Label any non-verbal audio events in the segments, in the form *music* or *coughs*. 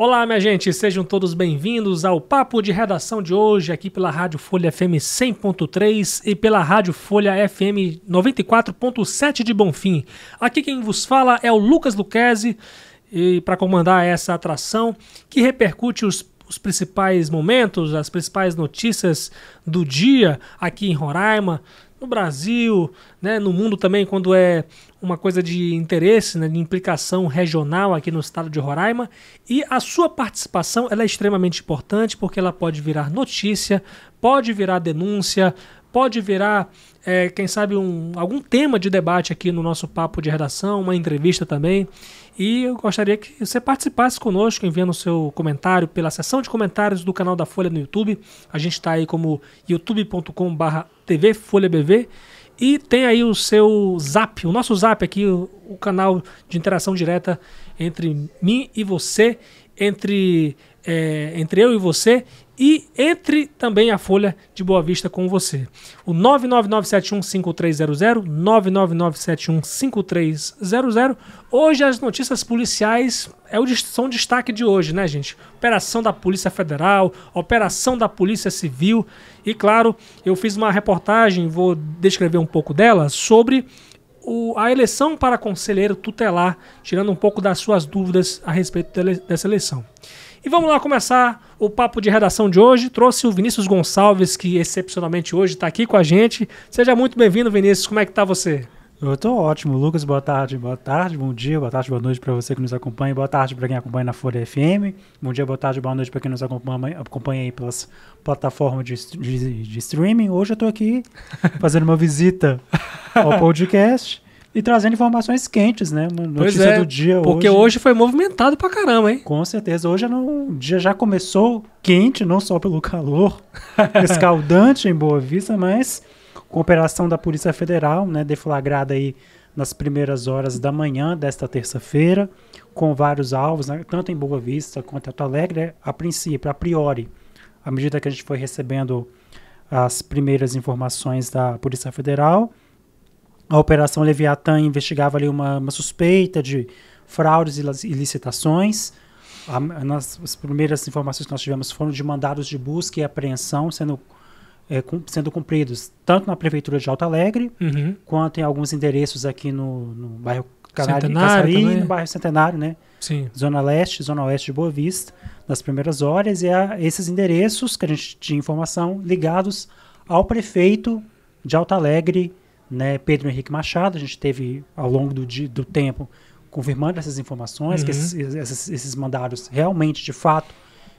Olá, minha gente, sejam todos bem-vindos ao Papo de Redação de hoje, aqui pela Rádio Folha FM 100.3 e pela Rádio Folha FM 94.7 de Bonfim. Aqui quem vos fala é o Lucas Luquezzi, e para comandar essa atração que repercute os, os principais momentos, as principais notícias do dia aqui em Roraima, no Brasil, né, no mundo também, quando é uma coisa de interesse, né, de implicação regional aqui no estado de Roraima. E a sua participação ela é extremamente importante porque ela pode virar notícia, pode virar denúncia, pode virar, é, quem sabe, um, algum tema de debate aqui no nosso papo de redação, uma entrevista também. E eu gostaria que você participasse conosco, enviando o seu comentário pela seção de comentários do canal da Folha no YouTube. A gente está aí como youtube.com.br TV Folha BV. E tem aí o seu zap, o nosso zap aqui, o, o canal de interação direta entre mim e você, entre, é, entre eu e você e entre também a Folha de Boa Vista com você. O 999715300, 999715300. Hoje as notícias policiais é o, são o destaque de hoje, né, gente? Operação da Polícia Federal, operação da Polícia Civil e, claro, eu fiz uma reportagem, vou descrever um pouco dela, sobre a eleição para conselheiro tutelar, tirando um pouco das suas dúvidas a respeito dessa eleição. E vamos lá começar o papo de redação de hoje. Trouxe o Vinícius Gonçalves, que excepcionalmente hoje está aqui com a gente. Seja muito bem-vindo, Vinícius. Como é que tá você? Eu tô ótimo, Lucas. Boa tarde, boa tarde, bom dia, boa tarde, boa noite para você que nos acompanha. Boa tarde para quem acompanha na Folha FM. Bom dia, boa tarde, boa noite para quem nos acompanha, acompanha aí pelas plataformas de, de, de streaming. Hoje eu tô aqui *laughs* fazendo uma visita ao podcast. E trazendo informações quentes, né? Uma notícia é, do dia porque hoje. hoje foi movimentado pra caramba, hein? Com certeza. Hoje o dia já começou quente, não só pelo calor *laughs* escaldante em Boa Vista, mas com operação da Polícia Federal, né? Deflagrada aí nas primeiras horas da manhã desta terça-feira, com vários alvos, né, tanto em Boa Vista quanto em Alto Alegre, a princípio, a priori, à medida que a gente foi recebendo as primeiras informações da Polícia Federal, a Operação Leviatã investigava ali uma, uma suspeita de fraudes e licitações. A, nas, as primeiras informações que nós tivemos foram de mandados de busca e apreensão sendo, é, sendo cumpridos tanto na Prefeitura de Alto Alegre, uhum. quanto em alguns endereços aqui no, no bairro Canário, Caçaí, no bairro Centenário, né? Sim. Zona Leste, Zona Oeste de Boa Vista, nas primeiras horas, e a esses endereços que a gente tinha informação ligados ao prefeito de Alto Alegre, né, Pedro Henrique Machado. A gente teve, ao longo do, dia, do tempo, confirmando essas informações, uhum. que esses, esses, esses, mandados realmente, de fato,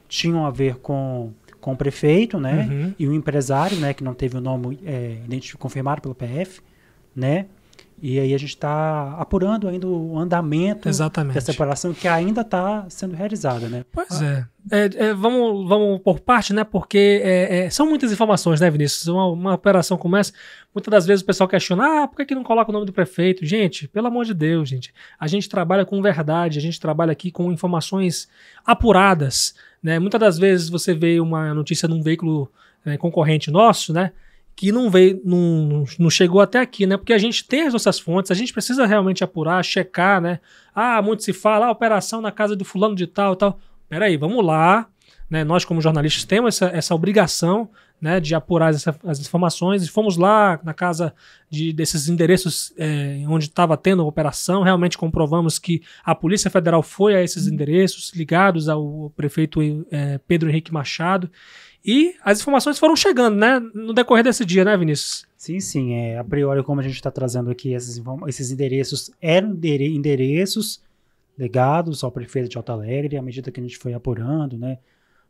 tinham a ver com, com o prefeito, né, uhum. e o empresário, né, que não teve o nome é, confirmado pelo PF, né, e aí a gente está apurando ainda o andamento Exatamente. dessa operação que ainda está sendo realizada, né? Pois ah. é. é. é. vamos, vamos por parte, né? Porque é, é, são muitas informações, né, Vinícius? Uma, uma operação começa, muitas das vezes o pessoal questiona, ah, por que, que não coloca o nome do prefeito? Gente, pelo amor de Deus, gente. A gente trabalha com verdade, a gente trabalha aqui com informações apuradas, né? Muitas das vezes você vê uma notícia num veículo né, concorrente nosso, né? Que não veio, não, não chegou até aqui, né? Porque a gente tem as nossas fontes, a gente precisa realmente apurar, checar, né? Ah, muito se fala, ah, operação na casa do fulano de tal, tal. Peraí, vamos lá, né? Nós como jornalistas temos essa, essa obrigação, né? De apurar essa, as informações. E fomos lá na casa de, desses endereços é, onde estava tendo a operação, realmente comprovamos que a Polícia Federal foi a esses endereços ligados ao prefeito é, Pedro Henrique Machado. E as informações foram chegando, né? No decorrer desse dia, né, Vinícius? Sim, sim. É, a priori, como a gente está trazendo aqui, esses, esses endereços eram endereços legados ao prefeito de Alto Alegre, à medida que a gente foi apurando, né?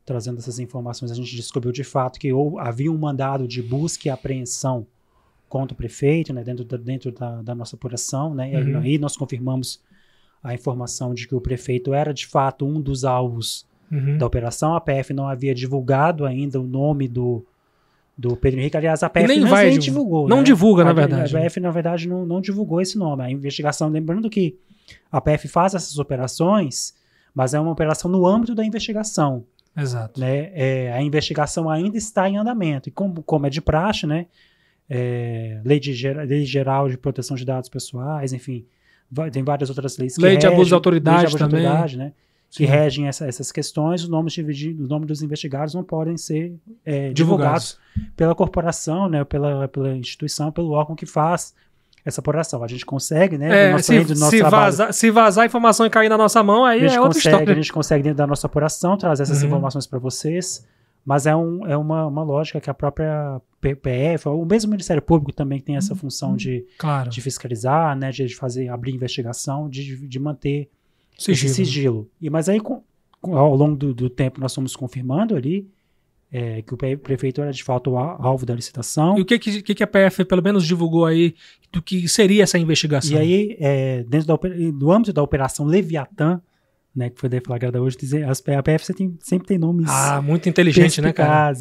Trazendo essas informações, a gente descobriu de fato que ou, havia um mandado de busca e apreensão contra o prefeito, né? Dentro da, dentro da, da nossa apuração, né? Uhum. E aí nós confirmamos a informação de que o prefeito era de fato um dos alvos uhum. da operação. A PF não havia divulgado ainda o nome do, do Pedro Henrique. Aliás, a PF nem, nem, vai, nem divulgou. Não né? divulga, a, na verdade. A PF, na verdade, não, não divulgou esse nome. A investigação, lembrando que a PF faz essas operações, mas é uma operação no âmbito da investigação. Exato. Né? É, a investigação ainda está em andamento. E como, como é de praxe, né? É, lei, de, lei geral de proteção de dados pessoais, enfim, tem várias outras leis. Lei de abuso de autoridade lei de abuso também. De autoridade, né? Que Sim. regem essa- essas questões, os nomes, os nomes dos investigados não podem ser é, divulgados Divulgados. pela corporação, né, pela, pela instituição, pelo órgão que faz essa apuração. A gente consegue, né, É, nosso, se, se, vazar, se vazar a informação e cair na nossa mão, aí a gente, é outra consegue, história. a gente consegue, dentro da nossa apuração, trazer essas Uhum. informações para vocês, mas é, um, é uma, uma lógica que a própria PPF, o mesmo Ministério Público também tem Uhum. essa função de, Claro. de fiscalizar, né, de fazer, abrir investigação, de, de manter Sigilo. sigilo. E, mas aí, com- com- ao longo do, do tempo, nós fomos confirmando ali é, que o pre- prefeito era de fato alvo da licitação. E o que, que, que a PF pelo menos divulgou aí do que seria essa investigação? E aí, é, dentro da, do âmbito da Operação Leviatã, né, que foi deflagrada hoje, as, a PF sempre tem, sempre tem nomes Ah, muito inteligente, né, cara?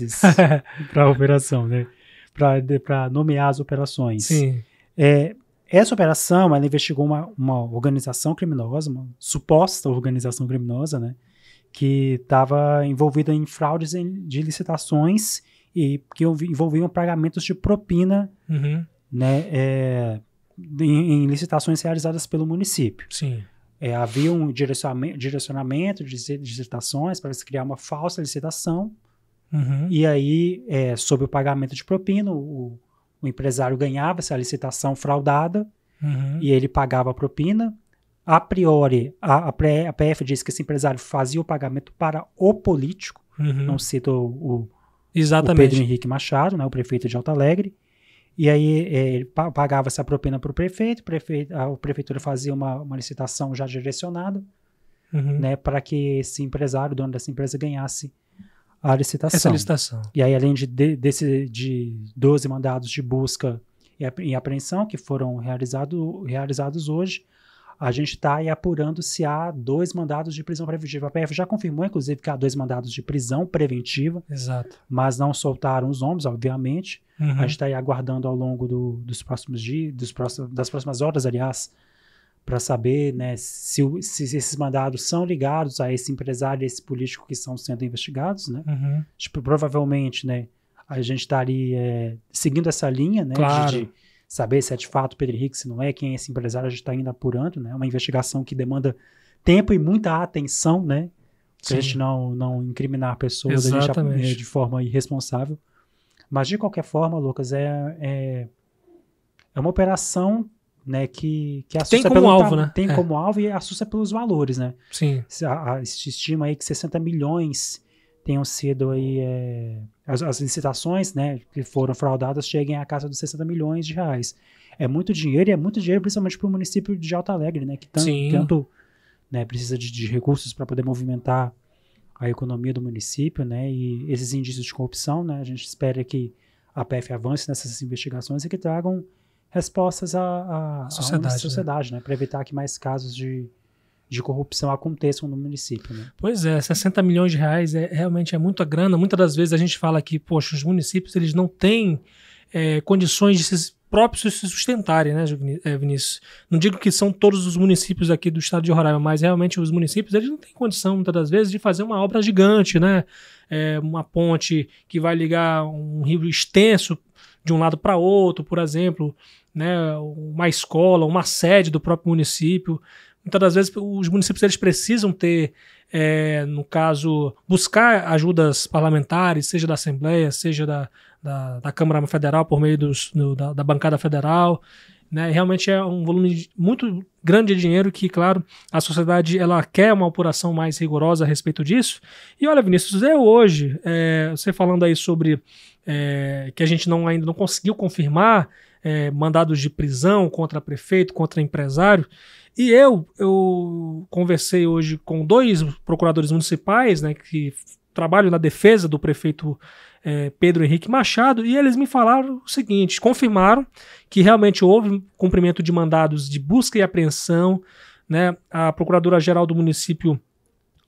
para *laughs* a operação, né? Para nomear as operações. Sim. É, essa operação, ela investigou uma, uma organização criminosa, uma suposta organização criminosa, né? Que estava envolvida em fraudes em- de licitações e que envolvi- envolviam pagamentos de propina, Uhum. né? é, em, em licitações realizadas pelo município. Sim. É, havia um direciona- direcionamento de lici- de licitações para se criar uma falsa licitação Uhum. e aí, é, sob o pagamento de propina, o, o empresário ganhava essa licitação fraudada Uhum. e ele pagava a propina. A priori, a, a, pré- a PF disse que esse empresário fazia o pagamento para o político, Uhum. não cita o, o-. Pedro Henrique Machado, né, o prefeito de Alto Alegre. E aí é, ele pa- pagava essa propina para o prefeito, o prefeito, a, a prefeitura fazia uma, uma licitação já direcionada, Uhum. né, para que esse empresário, o dono dessa empresa, ganhasse a licitação. Essa licitação. E aí, além de, de, desse, de 12 mandados de busca e, apre- apreensão que foram realizado, realizados hoje, a gente está aí apurando se há dois mandados de prisão preventiva. A PF já confirmou, inclusive, que há dois mandados de prisão preventiva, Exato. mas não soltaram os nomes, obviamente. Uhum. A gente está aí aguardando ao longo do- dos próximos dias, dos próximos, das próximas horas, aliás, para saber né, se, se esses mandados são ligados a esse empresário e esse político que estão sendo investigados, né? Uhum. tipo, provavelmente, né, a gente estaria é, seguindo essa linha, né, de- Claro. de, saber se é de fato Pedro Henrique, se não é, quem é esse empresário, a gente está indo apurando, né, é uma investigação que demanda tempo e muita atenção, né, Sim. pra gente não, não incriminar pessoas a gente, de forma irresponsável. Mas, de qualquer forma, Lucas, é, é, é uma operação, né, que, que assusta como pelo alvo, né? Tem É. como alvo e assusta pelos valores, né, Sim. se, a, se estima aí que 60 milhões tenham sido aí é, as, as licitações, né, que foram fraudadas cheguem à casa dos 60 milhões de reais. É muito dinheiro e é muito dinheiro principalmente para o município de Alto Alegre, né, que tan- Sim. tanto né, precisa de, de recursos para poder movimentar a economia do município, né, e esses indícios de corrupção, né, a gente espera que a PF avance nessas investigações e que tragam respostas à, à, à Sociedade, né? sociedade, né, para evitar que mais casos de, de corrupção aconteçam no município, né. Pois é, 60 milhões de reais é, realmente é muita grana. Muitas das vezes a gente fala que, poxa, os municípios eles não têm é, condições de se próprios se sustentarem, né, é, Vinícius? Não digo que são todos os municípios aqui do estado de Roraima, mas realmente os municípios eles não têm condição, muitas das vezes, de fazer uma obra gigante, né? É, uma ponte que vai ligar um rio extenso de um lado para outro, por exemplo, né? Uma escola, uma sede do próprio município. Muitas das vezes os municípios eles precisam ter é, no caso, buscar ajudas parlamentares, seja da Assembleia, seja da, da, da Câmara Federal, por meio dos, do- da, da bancada federal. Né? Realmente é um volume muito grande de dinheiro que, claro, a sociedade ela quer uma apuração mais rigorosa a respeito disso. E olha, Vinícius, eu hoje, é, você falando aí sobre é, que a gente não, ainda não conseguiu confirmar é, mandados de prisão contra prefeito, contra empresário, e eu, eu conversei hoje com dois procuradores municipais, né, que trabalham na defesa do prefeito eh, Pedro Henrique Machado, e eles me falaram o seguinte: confirmaram que realmente houve cumprimento de mandados de busca e apreensão. Né? A procuradora-geral do município,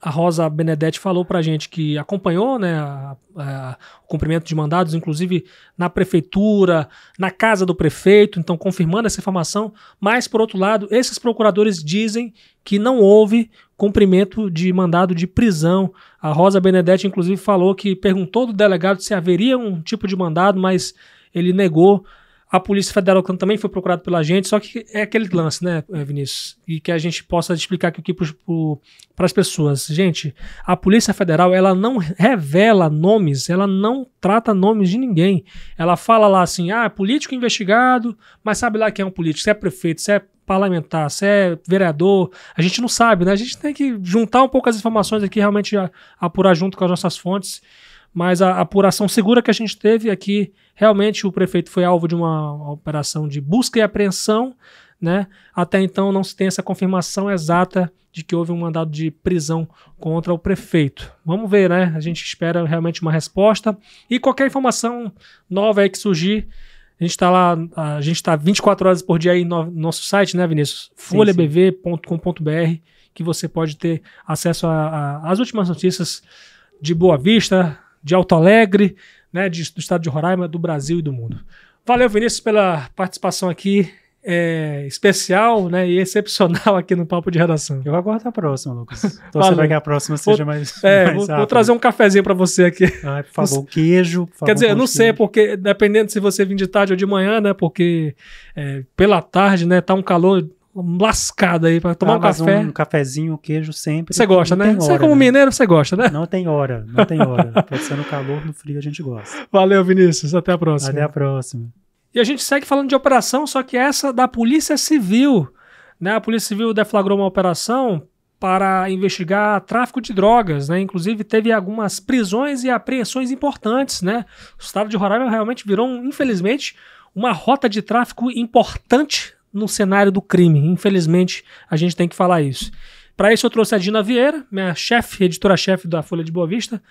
a Rosa Benedetti, falou para gente que acompanhou né, a- a- o cumprimento de mandados, inclusive na prefeitura, na casa do prefeito, então confirmando essa informação. Mas, por outro lado, esses procuradores dizem que não houve cumprimento de mandado de prisão. A Rosa Benedetti, inclusive, falou que perguntou do delegado se haveria um tipo de mandado, mas ele negou A Polícia Federal também foi procurada pela gente, só que é aquele lance, né, eh, Vinícius? E que a gente possa explicar aqui para as pessoas. Gente, a Polícia Federal, ela não revela nomes, ela não trata nomes de ninguém. Ela fala lá assim, ah, político investigado, mas sabe lá quem é um político, se é prefeito, se é parlamentar, se é vereador, a gente não sabe, né? A gente tem que juntar um pouco as informações aqui, realmente apurar junto com as nossas fontes mas a apuração segura que a gente teve aqui, realmente o prefeito foi alvo de uma operação de busca e apreensão, né? Até então não se tem essa confirmação exata de que houve um mandado de prisão contra o prefeito. Vamos ver, né? A gente espera realmente uma resposta e qualquer informação nova aí que surgir, a gente está lá, a gente está 24 horas por dia aí no nosso site, né, Vinícius? folhabv.com.br, que você pode ter acesso às últimas notícias de Boa Vista, de Alto Alegre, né, de, do estado de Roraima, do Brasil e do mundo. Valeu, Vinícius, pela participação aqui é, especial né, e excepcional aqui no Papo de Redação. Eu aguardo a próxima, Lucas. *laughs* Torcer para que a próxima seja vou, mais, é, mais vou, vou, trazer um cafezinho para você aqui. Ai, por favor, queijo. Por favor, Quer dizer, eu não sei, porque dependendo se você vir de tarde ou de manhã, né? Porque é, pela tarde, né? Tá um calor lascada aí para tomar ah, um café. Um cafezinho, queijo sempre. Você gosta, né? Você como né? mineiro, você gosta, né? Não tem hora, não tem hora. *laughs* Pode ser no calor, no frio a gente gosta. Valeu, Vinícius. Até a próxima. Até a próxima. E a gente segue falando de operação, só que essa da Polícia Civil. Né? A Polícia Civil deflagrou uma operação para investigar tráfico de drogas, né? Inclusive teve algumas prisões e apreensões importantes, né? O estado de Roraima realmente virou, infelizmente, uma rota de tráfico importante no cenário do crime. Infelizmente, a gente tem que falar isso. Para isso, eu trouxe a Dina Vieira, minha chefe, editora-chefe da Folha de Boa Vista.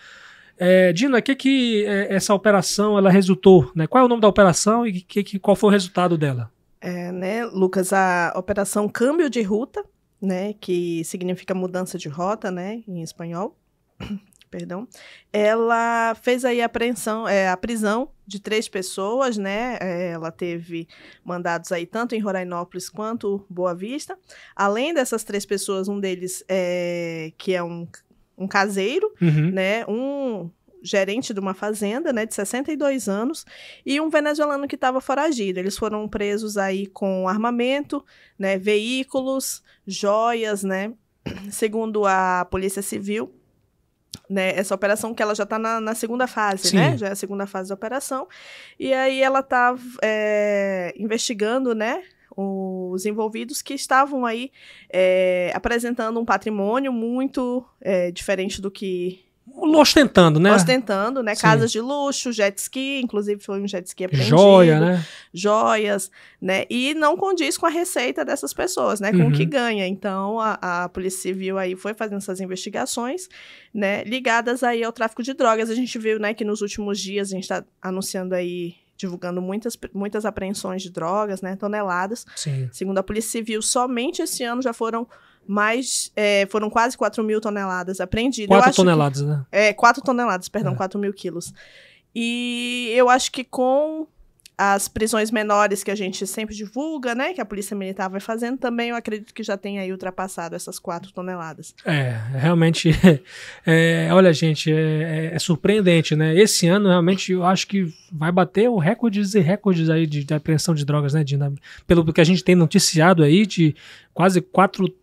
É, Dina, o que, que é, essa operação ela resultou? Né? Qual é o nome da operação e que, que, qual foi o resultado dela? É, né, Lucas, a operação Câmbio de Ruta, né, que significa mudança de rota, né, em espanhol, *coughs* perdão, ela fez aí a apreensão, é, a prisão de três pessoas, né? É, ela teve mandados aí tanto em Rorainópolis quanto Boa Vista. Além dessas três pessoas, um deles é, que é um, um caseiro, uhum. né? Um gerente de uma fazenda, né, de 62 anos, e um venezuelano que estava foragido. Eles foram presos aí com armamento, né, veículos, joias, né? Segundo a Polícia Civil, né, essa operação que ela já está na, na, segunda fase, Sim. né? Já é a segunda fase da operação. E aí ela está é, investigando, né? Os envolvidos que estavam aí é, apresentando um patrimônio muito é, diferente do que ostentando, né? Ostentando, né? Sim. Casas de luxo, jet ski, inclusive foi um jet ski apreendido. Joia, né? Joias, né? E não condiz com a receita dessas pessoas, né? Com uhum. o que ganha. Então, a, a Polícia Civil aí foi fazendo essas investigações, né? Ligadas aí ao tráfico de drogas. A gente viu, né? Que nos últimos dias a gente está anunciando aí divulgando muitas, muitas apreensões de drogas, né, toneladas. Sim. Segundo a Polícia Civil, somente esse ano já foram mais. É, foram quase 4 mil toneladas apreendidas. 4 toneladas, que, né? É, 4 toneladas, perdão, é. 4 mil quilos. E eu acho que com as prisões menores que a gente sempre divulga, né, que a Polícia Militar vai fazendo, também eu acredito que já tem aí ultrapassado essas 4 toneladas. É, realmente, *laughs* é, olha gente, é, é, é, surpreendente, né, esse ano realmente eu acho que vai bater o recordes e recordes aí de, de apreensão de drogas, né, Dina? Pelo que a gente tem noticiado aí de quase 4 toneladas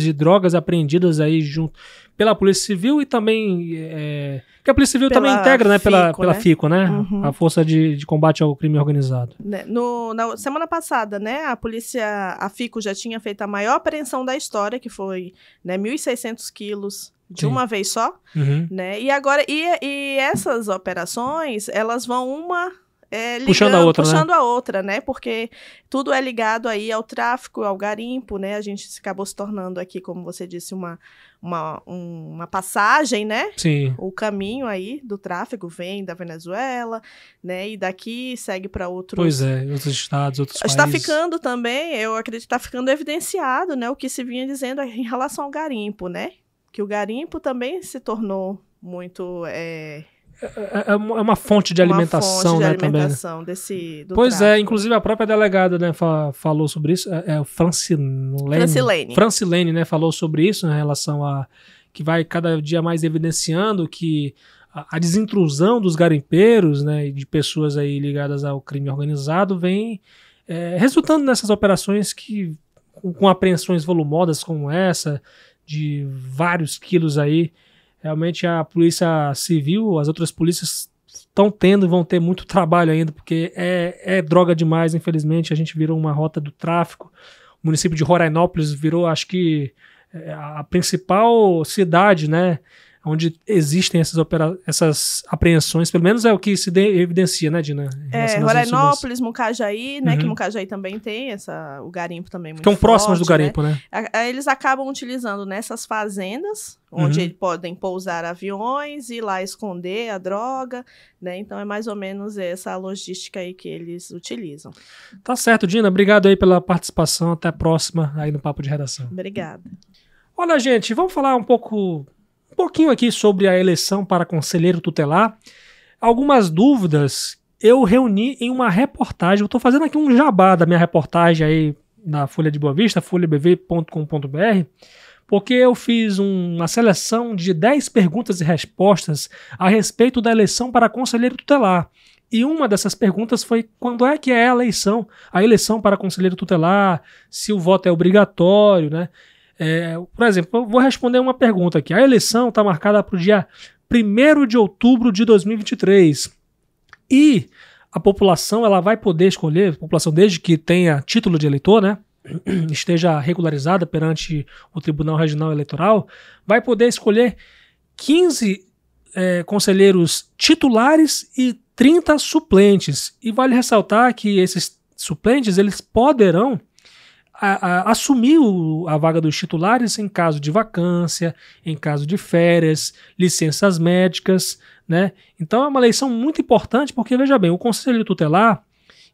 de drogas apreendidas aí junto pela Polícia Civil e também é, que a Polícia Civil pela também integra, né, pela, FICO, pela né? FICO, né, uhum. a Força de, de, Combate ao Crime Organizado. Né, no, na semana passada, né, a polícia, a FICO já tinha feito a maior apreensão da história, que foi, né, 1.600 quilos de Sim. uma vez só, uhum. né, e agora, e, e essas operações, elas vão uma é, ligando, puxando a outra, né? puxando né? a outra, né? Porque tudo é ligado aí ao tráfico, ao garimpo, né? A gente acabou se tornando aqui, como você disse, uma, uma, um, uma passagem, né? Sim. O caminho aí do tráfico vem da Venezuela, né? E daqui segue para outros. Pois é, outros estados, outros está países. Está ficando também, eu acredito que está ficando evidenciado, né? O que se vinha dizendo em relação ao garimpo, né? Que o garimpo também se tornou muito é, é, é, é, uma fonte de alimentação, uma fonte de né, alimentação também. Desse, pois tráfico. é, inclusive a própria delegada, né, fa falou sobre isso, é, é o Francilene, Francilene. Francilene, né, falou sobre isso né, em relação a que vai cada dia mais evidenciando que a, a desintrusão dos garimpeiros né, de pessoas aí ligadas ao crime organizado vem é, resultando nessas operações que, com, com apreensões volumosas como essa, de vários quilos aí, realmente a polícia civil, as outras polícias estão tendo, vão ter muito trabalho ainda, porque é, é droga demais, infelizmente. A gente virou uma rota do tráfico. O município de Rorainópolis virou, acho que, é, a principal cidade, né? Onde existem essas, opera essas apreensões, pelo menos é o que se evidencia, né, Dina? É, Rorainópolis, Mucajaí, né, uhum. que Mucajaí também tem essa, o garimpo também muito Estão próximos do né? garimpo, né? né? Eles acabam utilizando nessas fazendas, onde uhum. eles podem pousar aviões e lá esconder a droga, né? Então é mais ou menos essa logística aí que eles utilizam. Tá certo, Dina. Obrigado aí pela participação. Até a próxima aí no Papo de Redação. Obrigada. Olha, gente, vamos falar um pouco pouquinho aqui sobre a eleição para conselheiro tutelar. Algumas dúvidas eu reuni em uma reportagem. Eu estou fazendo aqui um jabá da minha reportagem aí na Folha de Boa Vista, folhabv.com.br, porque eu fiz uma seleção de 10 perguntas e respostas a respeito da eleição para conselheiro tutelar. E uma dessas perguntas foi quando é que é a eleição, a eleição para conselheiro tutelar, se o voto é obrigatório, né? É, por exemplo, eu vou responder uma pergunta aqui. A eleição está marcada para o dia 1 de outubro de 2023. E a população ela vai poder escolher, a população desde que tenha título de eleitor, né? *clears throat* esteja regularizada perante o Tribunal Regional Eleitoral, vai poder escolher 15 é, conselheiros titulares e 30 suplentes. E vale ressaltar que esses suplentes eles poderão a, a, assumir o, a vaga dos titulares em caso de vacância, em caso de férias, licenças médicas, né? Então é uma eleição muito importante porque, veja bem, o Conselho Tutelar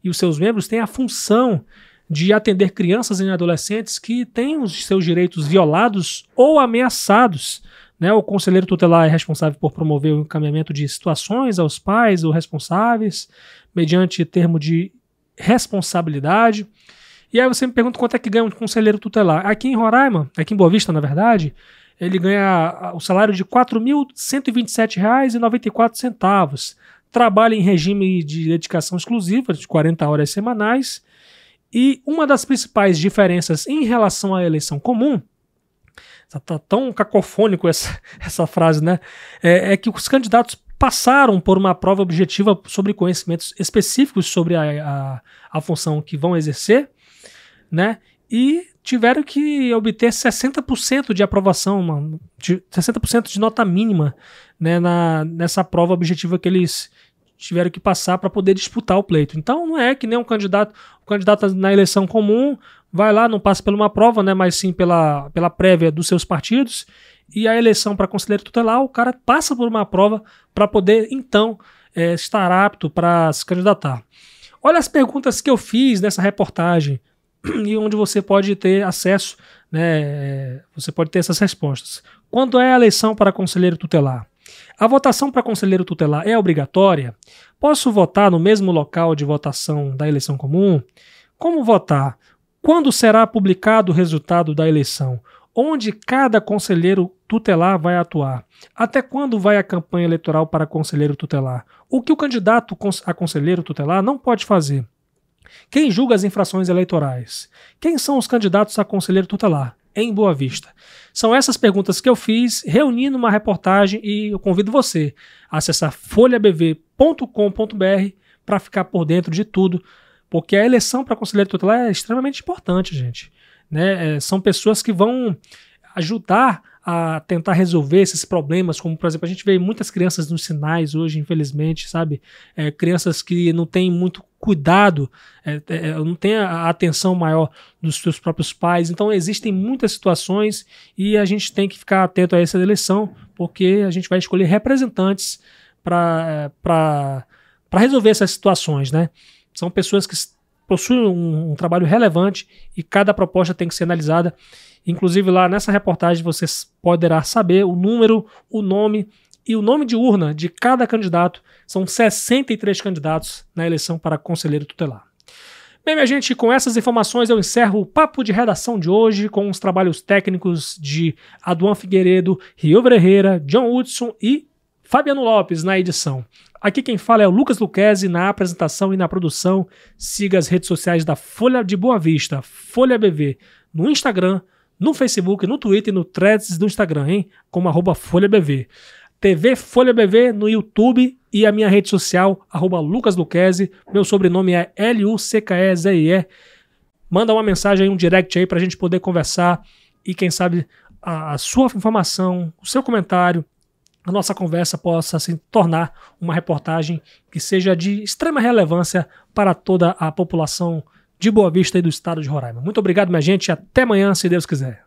e os seus membros têm a função de atender crianças e adolescentes que têm os seus direitos violados ou ameaçados. Né? O conselheiro tutelar é responsável por promover o encaminhamento de situações aos pais ou responsáveis, mediante termo de responsabilidade. E aí você me pergunta quanto é que ganha um conselheiro tutelar. Aqui em Roraima, aqui em Boa Vista, na verdade, ele ganha o salário de R$ 4.127,94. Trabalha em regime de dedicação exclusiva, de 40 horas semanais. E uma das principais diferenças em relação à eleição comum, tá tão cacofônico essa, *laughs* essa frase, né? É, é que os candidatos passaram por uma prova objetiva sobre conhecimentos específicos sobre a, a, a função que vão exercer né? E tiveram que obter 60% de aprovação, uma, de 60% de nota mínima né, na, nessa prova objetiva que eles tiveram que passar para poder disputar o pleito. Então não é que nem um candidato, o candidato na eleição comum vai lá, não passa por uma prova, né, mas sim pela, pela prévia dos seus partidos, e a eleição para conselheiro tutelar, o cara passa por uma prova para poder, então, é, estar apto para se candidatar. Olha as perguntas que eu fiz nessa reportagem *clears throat* e onde você pode ter acesso, né, você pode ter essas respostas. Quando é a eleição para conselheiro tutelar? A votação para conselheiro tutelar é obrigatória? Posso votar no mesmo local de votação da eleição comum? Como votar? Quando será publicado o resultado da eleição? Onde cada conselheiro tutelar vai atuar? Até quando vai a campanha eleitoral para conselheiro tutelar? O que o candidato a conselheiro tutelar não pode fazer? Quem julga as infrações eleitorais? Quem são os candidatos a conselheiro tutelar? Em Boa Vista. São essas perguntas que eu fiz, reuni numa reportagem e eu convido você a acessar folhabv.com.br para ficar por dentro de tudo, porque a eleição para conselheiro tutelar é extremamente importante, gente. Né? É, são pessoas que vão ajudar a tentar resolver esses problemas, como por exemplo, a gente vê muitas crianças nos sinais hoje, infelizmente, sabe? É, crianças que não têm muito cuidado, é, é, é, não têm a atenção maior dos seus próprios pais. Então existem muitas situações e a gente tem que ficar atento a essa eleição, porque a gente vai escolher representantes para resolver essas situações, né? São pessoas que possuem um, um trabalho relevante e cada proposta tem que ser analisada Inclusive lá nessa reportagem você poderá saber o número, o nome e o nome de urna de cada candidato. São 63 candidatos na eleição para conselheiro tutelar. Bem, minha gente, com essas informações eu encerro o papo de redação de hoje com os trabalhos técnicos de Aduan Figueiredo, Rio Ferreira, John Hudson e Fabiano Lopes na edição. Aqui quem fala é o Lucas Luquezzi na apresentação e na produção. Siga as redes sociais da Folha de Boa Vista, Folha BV, no Instagram, no Facebook, no Twitter e no Threads do Instagram, hein? Como arroba Folha BV. TV Folha BV no YouTube e a minha rede social, arroba Lucas Luquezzi. Meu sobrenome é L-U-C-K-E-Z-I-E. Manda uma mensagem aí, um direct aí pra gente poder conversar e quem sabe a, a sua informação, o seu comentário, a nossa conversa possa se tornar uma reportagem que seja de extrema relevância para toda a população de Boa Vista e do estado de Roraima. Muito obrigado, minha gente, e até amanhã, se Deus quiser.